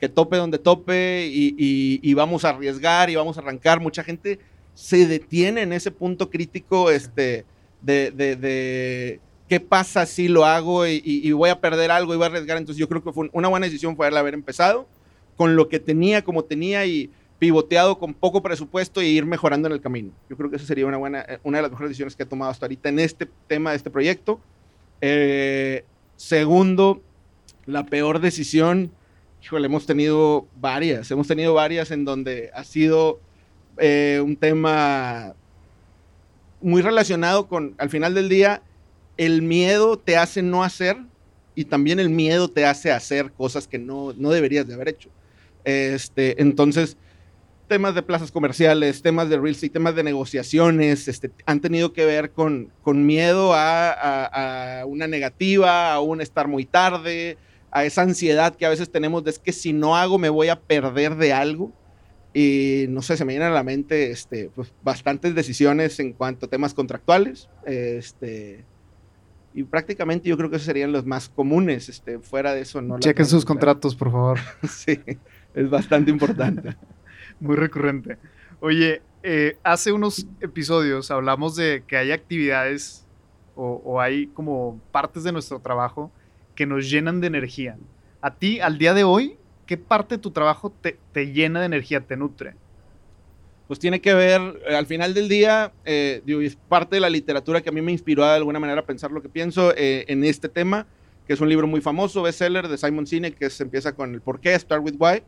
que tope donde tope y, y, vamos a arriesgar y vamos a arrancar. Mucha gente se detiene en ese punto crítico este, de, qué pasa si lo hago y, voy a perder algo y voy a arriesgar. Entonces yo creo que fue una buena decisión fue haber empezado con lo que tenía, como tenía y pivoteado con poco presupuesto e ir mejorando en el camino. Yo creo que esa sería una, buena, eh, una de las mejores decisiones que he tomado hasta ahorita en este tema, de este proyecto. Eh, segundo, la peor decisión, híjole, hemos tenido varias, hemos tenido varias en donde ha sido eh, un tema muy relacionado con, al final del día, el miedo te hace no hacer y también el miedo te hace hacer cosas que no, no deberías de haber hecho. Este, entonces, temas de plazas comerciales, temas de real estate, temas de negociaciones, este, han tenido que ver con, con miedo a, a, una negativa, a un estar muy tarde, a esa ansiedad que a veces tenemos de es que si no hago me voy a perder de algo. Y no sé, se me vienen a la mente este, pues, bastantes decisiones en cuanto a temas contractuales. Este, y prácticamente yo creo que esos serían los más comunes. Este, fuera de eso, no. Chequen sus contratos, por favor. sí, es bastante importante. Muy recurrente. Oye, eh, hace unos episodios hablamos de que hay actividades o, o hay como partes de nuestro trabajo que nos llenan de energía. A ti, al día de hoy, ¿qué parte de tu trabajo te, llena de energía, te nutre? Pues tiene que ver, eh, al final del día, eh, es parte de la literatura que a mí me inspiró de alguna manera a pensar lo que pienso eh, en este tema, que es un libro muy famoso, bestseller de Simon Sinek, que se empieza con el por qué, Start with Why.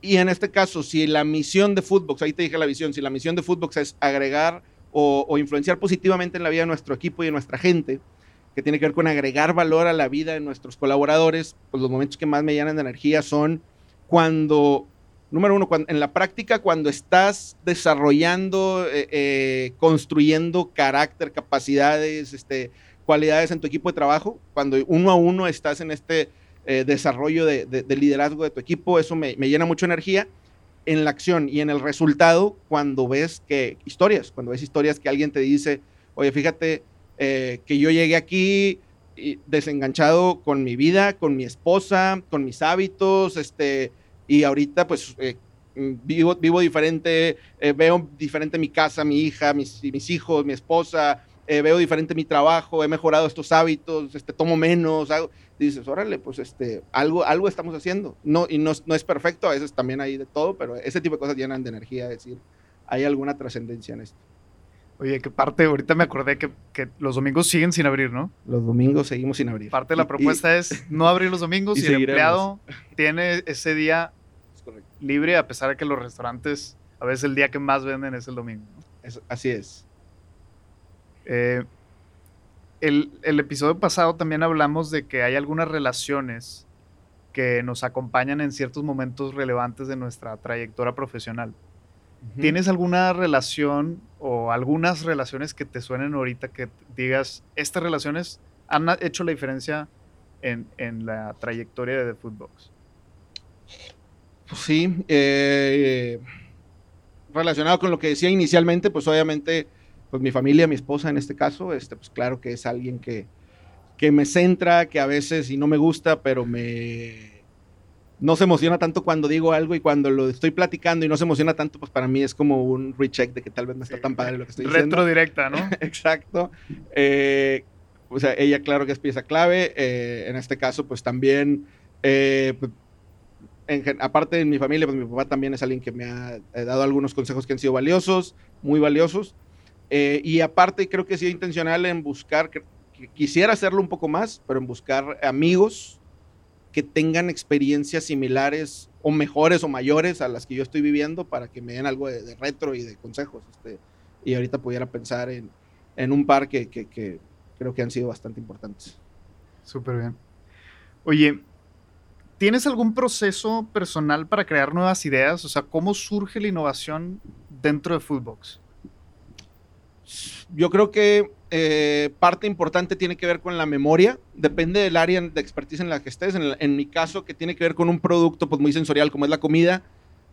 Y en este caso, si la misión de Footbox, ahí te dije la visión, si la misión de Footbox es agregar o, o influenciar positivamente en la vida de nuestro equipo y de nuestra gente, que tiene que ver con agregar valor a la vida de nuestros colaboradores, pues los momentos que más me llenan de energía son cuando, número uno, cuando, en la práctica, cuando estás desarrollando, eh, eh, construyendo carácter, capacidades, este, cualidades en tu equipo de trabajo, cuando uno a uno estás en este eh, desarrollo de, liderazgo de tu equipo, eso me, me llena mucho energía en la acción y en el resultado cuando ves que historias, cuando ves historias que alguien te dice, oye, fíjate que yo llegué aquí desenganchado con mi vida, con mi esposa, con mis hábitos, este, y ahorita pues eh, vivo, vivo diferente, eh, veo diferente mi casa, mi hija, mis, mis hijos, mi esposa, eh, veo diferente mi trabajo, he mejorado estos hábitos, este, tomo menos, dices, órale, pues este, algo, algo estamos haciendo. No, y no, no, es perfecto, a veces también hay de todo, pero ese tipo de cosas llenan de energía, es decir, hay alguna trascendencia en esto. Oye, que parte, ahorita me acordé que, que, los domingos siguen sin abrir, ¿no? Los domingos seguimos sin abrir. Parte de la propuesta es no abrir los domingos y, y el empleado tiene ese día libre, a pesar de que los restaurantes, a veces el día que más venden es el domingo. así es. Eh, el, episodio pasado también hablamos de que hay algunas relaciones que nos acompañan en ciertos momentos relevantes de nuestra trayectoria profesional. ¿Tienes alguna relación o algunas relaciones que te suenen ahorita que digas, estas relaciones han hecho la diferencia en, en la trayectoria de The Foodbox? Pues sí, eh, relacionado con lo que decía inicialmente, pues obviamente, pues mi familia, mi esposa en este caso, este, pues claro que es alguien que, que me centra, que a veces y no me gusta, pero me no se emociona tanto cuando digo algo y cuando lo estoy platicando y no se emociona tanto, pues para mí es como un recheck de que tal vez no está tan padre lo que estoy diciendo. Retro directa, ¿no? Exacto. Eh, o sea, ella claro que es pieza clave. Eh, en este caso, pues también pues, aparte de mi familia, pues mi papá también es alguien que me ha eh, dado algunos consejos que han sido valiosos, muy valiosos. Eh, y aparte creo que he sido intencional en buscar, que, quisiera hacerlo un poco más, pero en buscar amigos que tengan experiencias similares o mejores o mayores a las que yo estoy viviendo para que me den algo de, retro y de consejos. Este, y ahorita pudiera pensar en, en un par que, que, que creo que han sido bastante importantes. Súper bien. Oye, ¿Tienes algún proceso personal para crear nuevas ideas? O sea, ¿cómo surge la innovación dentro de Foodbox? Yo creo que eh, parte importante tiene que ver con la memoria. Depende del área de expertise en la que estés. En, mi caso, que tiene que ver con un producto pues, muy sensorial como es la comida.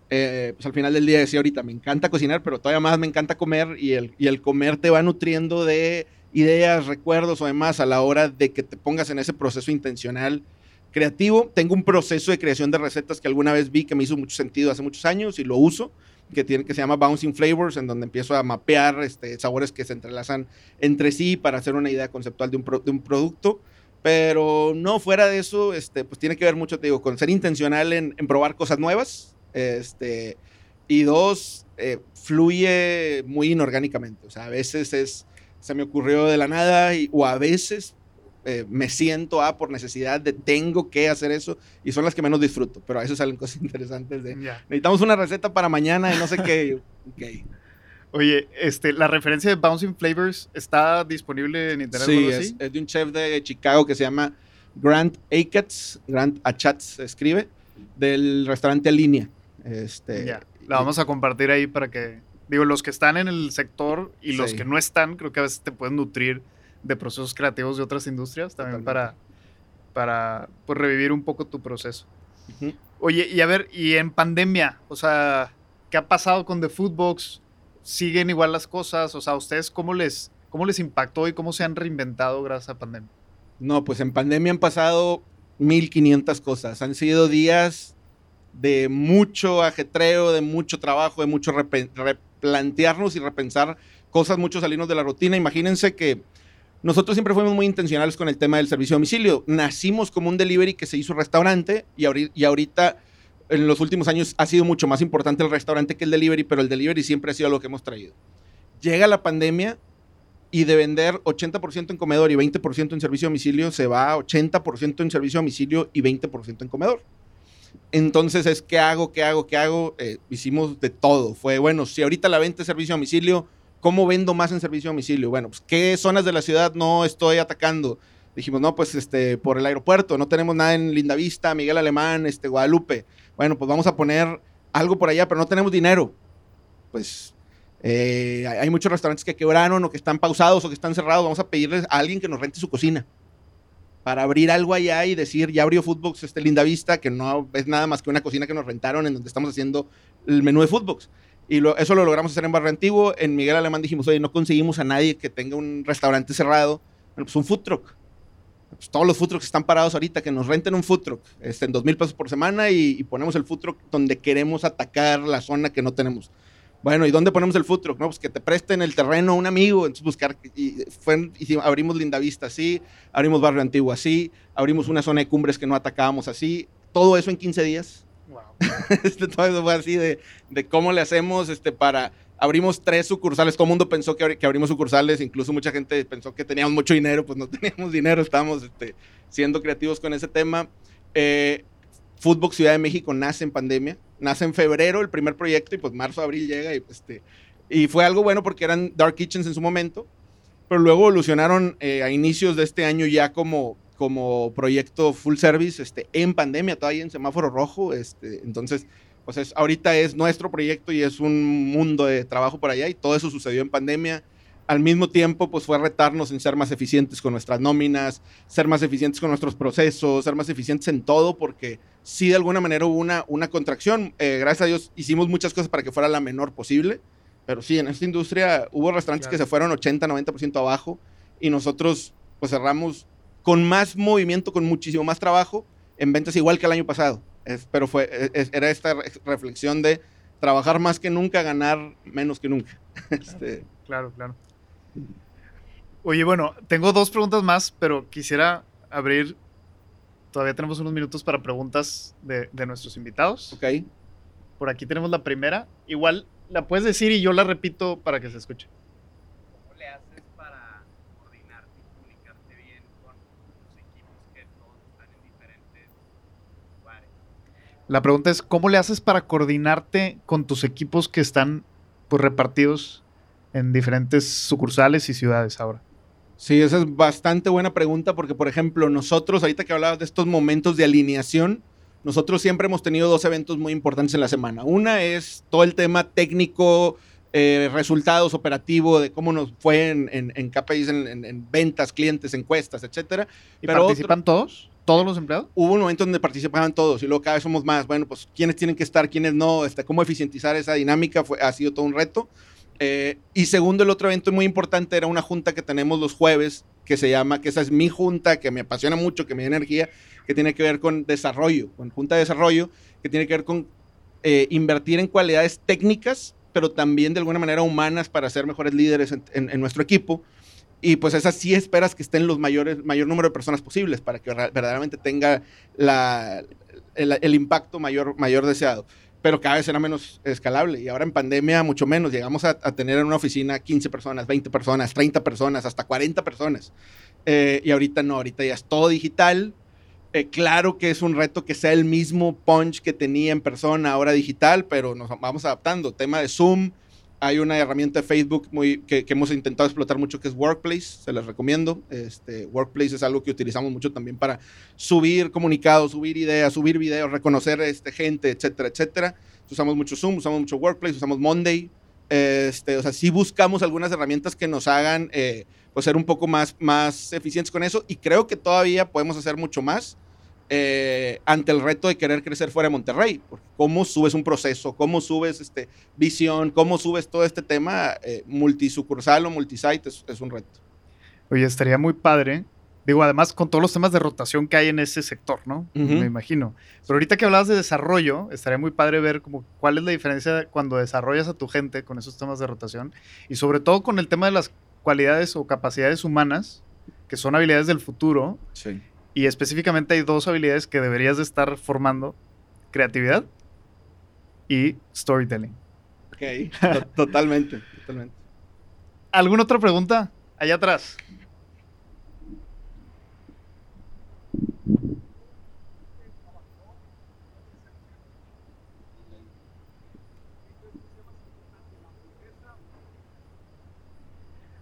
Eh, pues al final del día decía ahorita, me encanta cocinar, pero todavía más me encanta comer y el, y el comer te va nutriendo de ideas, recuerdos o demás a la hora de que te pongas en ese proceso intencional creativo. Tengo un proceso de creación de recetas que alguna vez vi que me hizo mucho sentido hace muchos años y lo uso, que, tiene, que se llama Bouncing Flavors, en donde empiezo a mapear este, sabores que se entrelazan entre sí para hacer una idea conceptual de un, de un producto. Pero no fuera de eso, este, pues tiene que ver mucho, te digo, con ser intencional en, en probar cosas nuevas. Este, y dos, eh, fluye muy inorgánicamente. O sea, a veces es, se me ocurrió de la nada y, o a veces eh, me siento a por necesidad de tengo que hacer eso y son las que menos disfruto, pero a veces salen cosas interesantes de necesitamos una receta para mañana y no sé qué. Oye, este, la referencia de Bouncing Flavors está disponible en internet. Sí, es, es, de un chef de Chicago que se llama Grant Achatz, Grant Achatz se escribe, del restaurante Línea. Este, La vamos a compartir ahí para que, digo, los que están en el sector y los que no están, creo que a veces te pueden nutrir de procesos creativos de otras industrias, también para, para pues, revivir un poco tu proceso. Oye, y a ver, y en pandemia, o sea, ¿qué ha pasado con The Foodbox? ¿Siguen igual las cosas? O sea, ¿ustedes cómo les, cómo les impactó y cómo se han reinventado gracias a pandemia? No, pues en pandemia han pasado 1500 cosas. Han sido días de mucho ajetreo, de mucho trabajo, de mucho replantearnos y repensar cosas, muchos salirnos de la rutina. Imagínense que nosotros siempre fuimos muy intencionales con el tema del servicio domicilio. Nacimos como un delivery que se hizo restaurante y, ahorita, en los últimos años ha sido mucho más importante el restaurante que el delivery, pero el delivery siempre ha sido lo que hemos traído. Llega la pandemia y de vender 80% en comedor y 20% en servicio domicilio se va a 80% en servicio domicilio y 20% en comedor. Entonces es, ¿qué hago? ¿Qué hago? ¿Qué hago? Eh, hicimos de todo. Fue, bueno, si ahorita la venta es servicio domicilio, ¿cómo vendo más en servicio a domicilio? Bueno, pues, ¿qué zonas de la ciudad no estoy atacando? Dijimos, no, pues este, por el aeropuerto, no tenemos nada en Lindavista, Miguel Alemán, este, Guadalupe. Bueno, pues vamos a poner algo por allá, pero no tenemos dinero. Pues eh, hay muchos restaurantes que quebraron o que están pausados o que están cerrados. Vamos a pedirles a alguien que nos rente su cocina para abrir algo allá y decir, ya abrió Foodbox este Linda Vista, que no es nada más que una cocina que nos rentaron en donde estamos haciendo el menú de Foodbox. Y eso lo logramos hacer en Barrio Antiguo. En Miguel Alemán dijimos, oye, no conseguimos a nadie que tenga un restaurante cerrado. Bueno, pues un food truck. Pues todos los food trucks están parados ahorita, que nos renten un food truck este, en dos mil pesos por semana y, y, ponemos el food truck donde queremos atacar la zona que no tenemos. Bueno, ¿y dónde ponemos el food truck? No, pues que te presten el terreno un amigo. Entonces buscar, y, fue, y abrimos Lindavista así, abrimos Barrio Antiguo así, abrimos una zona de cumbres que no atacábamos así. Todo eso en 15 días. Wow. este, todo fue así de, de, cómo le hacemos este, para... Abrimos tres sucursales, todo el mundo pensó que, que, abrimos sucursales, incluso mucha gente pensó que teníamos mucho dinero, pues no teníamos dinero, estábamos este, siendo creativos con ese tema. Eh, Fútbol Ciudad de México nace en pandemia, nace en febrero el primer proyecto y pues marzo, abril llega y, este, y fue algo bueno porque eran Dark Kitchens en su momento, pero luego evolucionaron eh, a inicios de este año ya como, como proyecto full service este, en pandemia, todavía en semáforo rojo, este, entonces pues es, ahorita es nuestro proyecto y es un mundo de trabajo por allá y todo eso sucedió en pandemia al mismo tiempo, pues fue retarnos en ser más eficientes con nuestras nóminas, ser más eficientes con nuestros procesos, ser más eficientes en todo, porque sí de alguna manera hubo una, una contracción. Eh, gracias a Dios hicimos muchas cosas para que fuera la menor posible, pero sí, en esta industria hubo restaurantes que se fueron 80, 90% abajo y nosotros pues cerramos con más movimiento, con muchísimo más trabajo en ventas igual que el año pasado. pero fue, era esta reflexión de trabajar más que nunca, ganar menos que nunca. este, claro, claro. Oye, bueno, tengo dos preguntas más, pero quisiera abrir. Todavía tenemos unos minutos para preguntas de, nuestros invitados. Ok. Por aquí tenemos la primera. Igual la puedes decir y yo la repito para que se escuche. ¿Cómo le haces para coordinarte y comunicarte bien con tus equipos que todos están en diferentes lugares? La pregunta es, ¿cómo le haces para coordinarte con tus equipos que están pues, repartidos en diferentes sucursales y ciudades ahora? Sí, esa es bastante buena pregunta porque, por ejemplo, nosotros, ahorita que hablabas de estos momentos de alineación, nosotros siempre hemos tenido dos eventos muy importantes en la semana. Una es todo el tema técnico, eh, resultados operativo, de cómo nos fue en, en, en KPIs, en, ventas, clientes, encuestas, etcétera. ¿Y participan todos? ¿Todos los empleados? Hubo un momento donde participaban todos y luego cada vez somos más. Bueno, pues quiénes tienen que estar, quiénes no, este, cómo eficientizar esa dinámica fue, ha sido todo un reto. Eh, y segundo, el otro evento muy importante era una junta que tenemos los jueves, que se llama, que esa es mi junta, que me apasiona mucho, que me da energía, que tiene que ver con desarrollo, con junta de desarrollo, que tiene que ver con eh, invertir en cualidades técnicas, pero también de alguna manera humanas para ser mejores líderes en, nuestro equipo. Y pues esas sí esperas que estén los mayores, mayor número de personas posibles para que verdaderamente tenga la, el, impacto mayor, mayor deseado pero cada vez era menos escalable. Y ahora en pandemia, mucho menos. Llegamos a, tener en una oficina 15 personas, 20 personas, 30 personas, hasta 40 personas. Eh, y ahorita no, ahorita ya es todo digital. Eh, claro que es un reto que sea el mismo punch que tenía en persona, ahora digital, pero nos vamos adaptando. Tema de Zoom, hay una herramienta de Facebook muy, que, hemos intentado explotar mucho que es Workplace, se las recomiendo. Este, Workplace es algo que utilizamos mucho también para subir comunicados, subir ideas, subir videos, reconocer este, gente, etcétera, etcétera. Usamos mucho Zoom, usamos mucho Workplace, usamos Monday. Este, o sea, sí buscamos algunas herramientas que nos hagan eh, pues ser un poco más, más eficientes con eso y creo que todavía podemos hacer mucho más eh, ante el reto de querer crecer fuera de Monterrey. Porque ¿Cómo subes un proceso? ¿Cómo subes este, visión? ¿Cómo subes todo este tema eh, multisucursal o multisite? Es, es un reto. Oye, estaría muy padre. Digo, además con todos los temas de rotación que hay en ese sector, ¿no? Me imagino. Pero ahorita que hablabas de desarrollo, estaría muy padre ver como cuál es la diferencia cuando desarrollas a tu gente con esos temas de rotación y sobre todo con el tema de las cualidades o capacidades humanas, que son habilidades del futuro. Sí. Y específicamente hay dos habilidades que deberías de estar formando. Creatividad y storytelling. Ok, totalmente, totalmente. ¿Alguna otra pregunta? Allá atrás.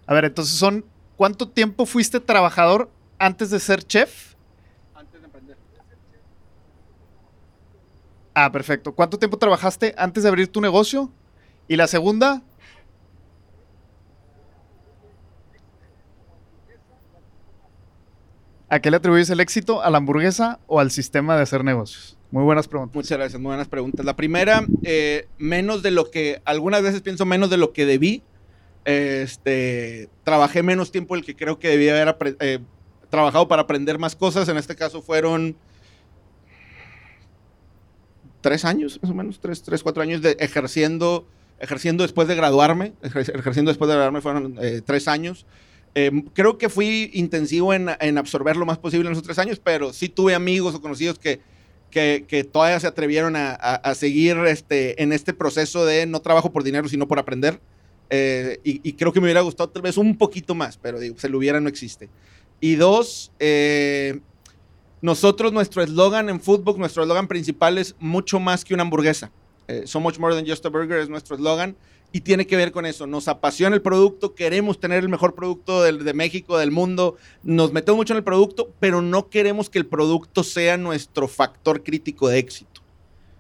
A ver, entonces son, ¿cuánto tiempo fuiste trabajador antes de ser chef? Antes de emprender. Ah, perfecto. ¿Cuánto tiempo trabajaste antes de abrir tu negocio? Y la segunda, ¿a qué le atribuyes el éxito? ¿A la hamburguesa o al sistema de hacer negocios? Muy buenas preguntas. Muchas gracias, muy buenas preguntas. La primera, eh, menos de lo que, algunas veces pienso menos de lo que debí. Este, trabajé menos tiempo del que creo que debía haber eh, trabajado para aprender más cosas. En este caso fueron tres años, más o menos, tres, tres cuatro años de ejerciendo, ejerciendo después de graduarme. ejer- Ejerciendo después de graduarme fueron eh, tres años. Eh, creo que fui intensivo en, en absorber lo más posible en esos tres años, pero sí tuve amigos o conocidos que, que, que todavía se atrevieron a, a- a seguir este, en este proceso de no trabajo por dinero, sino por aprender. Eh, y, y creo que me hubiera gustado tal vez un poquito más, pero digo, se lo hubiera, no existe. Y dos, eh, nosotros, nuestro eslogan en Foodbook, nuestro eslogan principal es mucho más que una hamburguesa. Eh, so much more than just a burger es nuestro eslogan y tiene que ver con eso. Nos apasiona el producto, queremos tener el mejor producto de, México, del mundo, nos metemos mucho en el producto, pero no queremos que el producto sea nuestro factor crítico de éxito.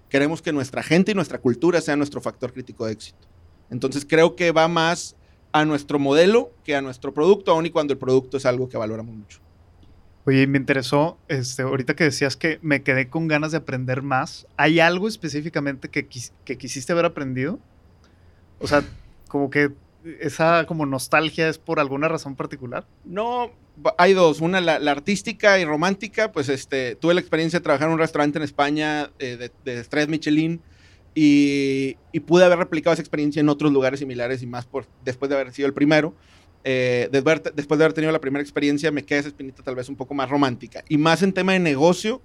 Queremos que nuestra gente y nuestra cultura sea nuestro factor crítico de éxito. Entonces creo que va más a nuestro modelo que a nuestro producto, aun y cuando el producto es algo que valoramos mucho. Oye, me interesó, este, ahorita que decías que me quedé con ganas de aprender más. ¿Hay algo específicamente que, quis- que quisiste haber aprendido? O sea, como que esa como nostalgia es por alguna razón particular. No, hay dos. Una, la, la artística y romántica. Pues este, tuve la experiencia de trabajar en un restaurante en España eh, de, de estrellas Michelin y, y pude haber replicado esa experiencia en otros lugares similares y más por, después de haber sido el primero. Eh, después, de haber- después de haber tenido la primera experiencia, me queda esa espinita tal vez un poco más romántica. Y más en tema de negocio,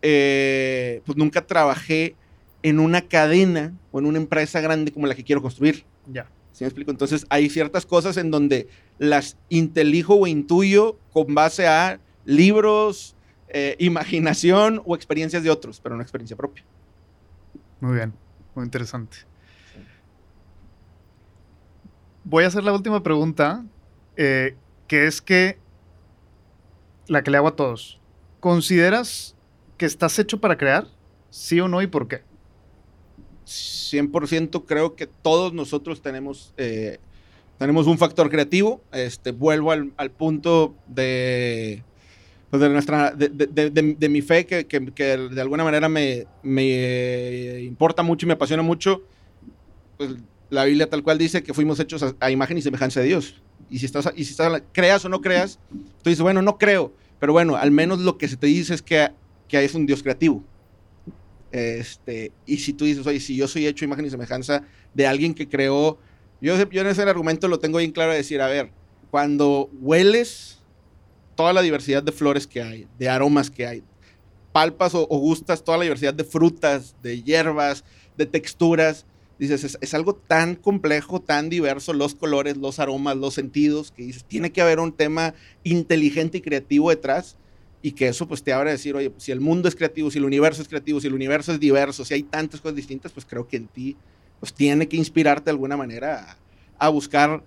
eh, pues nunca trabajé en una cadena o en una empresa grande como la que quiero construir. Ya. ¿Sí me explico? Entonces hay ciertas cosas en donde las intelijo o intuyo con base a libros, eh, imaginación o experiencias de otros, pero no experiencia propia. Muy bien, muy interesante. Voy a hacer la última pregunta, eh, que es que la que le hago a todos. ¿Consideras que estás hecho para crear? ¿Sí o no y por qué? 100% creo que todos nosotros tenemos, eh, tenemos un factor creativo. Este, vuelvo al, punto de, pues de, nuestra, de, mi fe, que, que- que de alguna manera me, me importa mucho y me apasiona mucho. Pues, la Biblia tal cual dice que fuimos hechos a, imagen y semejanza de Dios. Y si, estás, y si estás, creas o no creas, tú dices, bueno, no creo, pero bueno, al menos lo que se te dice es que, que es un Dios creativo. Este, y si tú dices, oye, si yo soy hecho imagen y semejanza de alguien que creó, yo, yo en ese argumento lo tengo bien claro de decir, a ver, cuando hueles toda la diversidad de flores que hay, de aromas que hay, palpas o gustas toda la diversidad de frutas, de hierbas, de texturas, dices, es, algo tan complejo, tan diverso, los colores, los aromas, los sentidos, que dices, tiene que haber un tema inteligente y creativo detrás y que eso pues te abre a decir, oye, si el mundo es creativo, si el universo es creativo, si el universo es diverso, si hay tantas cosas distintas, pues creo que en ti pues tiene que inspirarte de alguna manera a, a buscar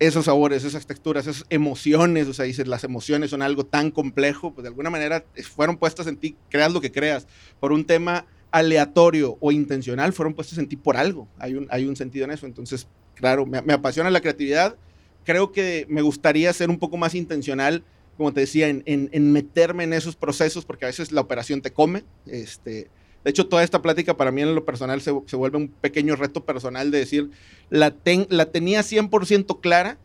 esos sabores, esas texturas, esas emociones, o sea, dices, las emociones son algo tan complejo, pues de alguna manera fueron puestas en ti, creas lo que creas, por un tema aleatorio o intencional, fueron puestas en ti por algo, hay un, hay un sentido en eso, entonces, claro, me, me apasiona la creatividad, creo que me gustaría ser un poco más intencional como te decía, en, en, en, meterme en esos procesos, porque a veces la operación te come. Este, de hecho, toda esta plática para mí en lo personal se, se vuelve un pequeño reto personal de decir, la, ten, la tenía 100% clara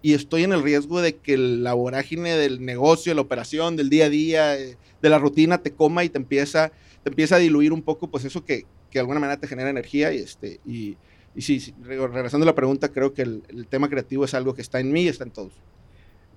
y estoy en el riesgo de que la vorágine del negocio, la operación, del día a día, eh, de la rutina te coma y te empieza, te empieza a diluir un poco, pues eso que, que de alguna manera te genera energía y, este, y, y sí, sí, regresando a la pregunta, creo que el, tema creativo es algo que está en mí y está en todos.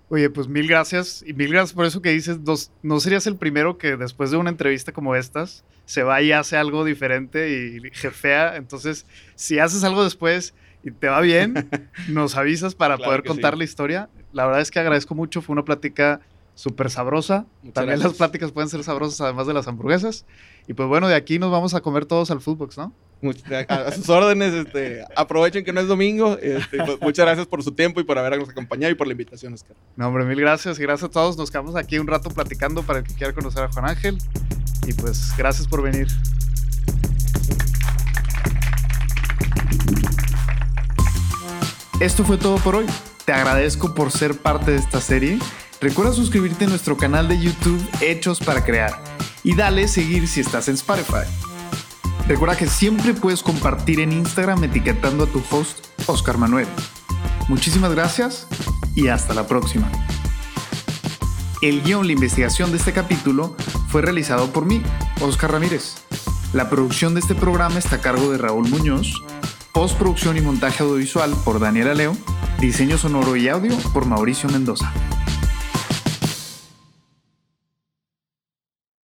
Oye, pues mil gracias. Y mil gracias por eso que dices. No serías el primero que después de una entrevista como estas se va y hace algo diferente y jefea. Entonces, si haces algo después y te va bien, nos avisas para Claro poder contar sí. la historia. La verdad es que agradezco mucho. Fue una plática súper sabrosa. Muchas También gracias. las pláticas pueden ser sabrosas además de las hamburguesas. Y pues bueno, de aquí nos vamos a comer todos al Foodbox, ¿no? A, sus órdenes, este, aprovechen que no es domingo. Este, pues, muchas gracias por su tiempo y por habernos acompañado y por la invitación, Oscar. No, hombre, mil gracias y gracias a todos. Nos quedamos aquí un rato platicando para el que quiera conocer a Juan Ángel. Y pues, gracias por venir. Esto fue todo por hoy. Te agradezco por ser parte de esta serie. Recuerda suscribirte a nuestro canal de YouTube Hechos para Crear y dale seguir si estás en Spotify. Recuerda que siempre puedes compartir en Instagram etiquetando a tu host Oscar Manuel. Muchísimas gracias y hasta la próxima. El guion, la investigación de este capítulo fue realizado por mí, Oscar Ramírez. La producción de este programa está a cargo de Raúl Muñoz, postproducción y montaje audiovisual por Daniela Leo, diseño sonoro y audio por Mauricio Mendoza.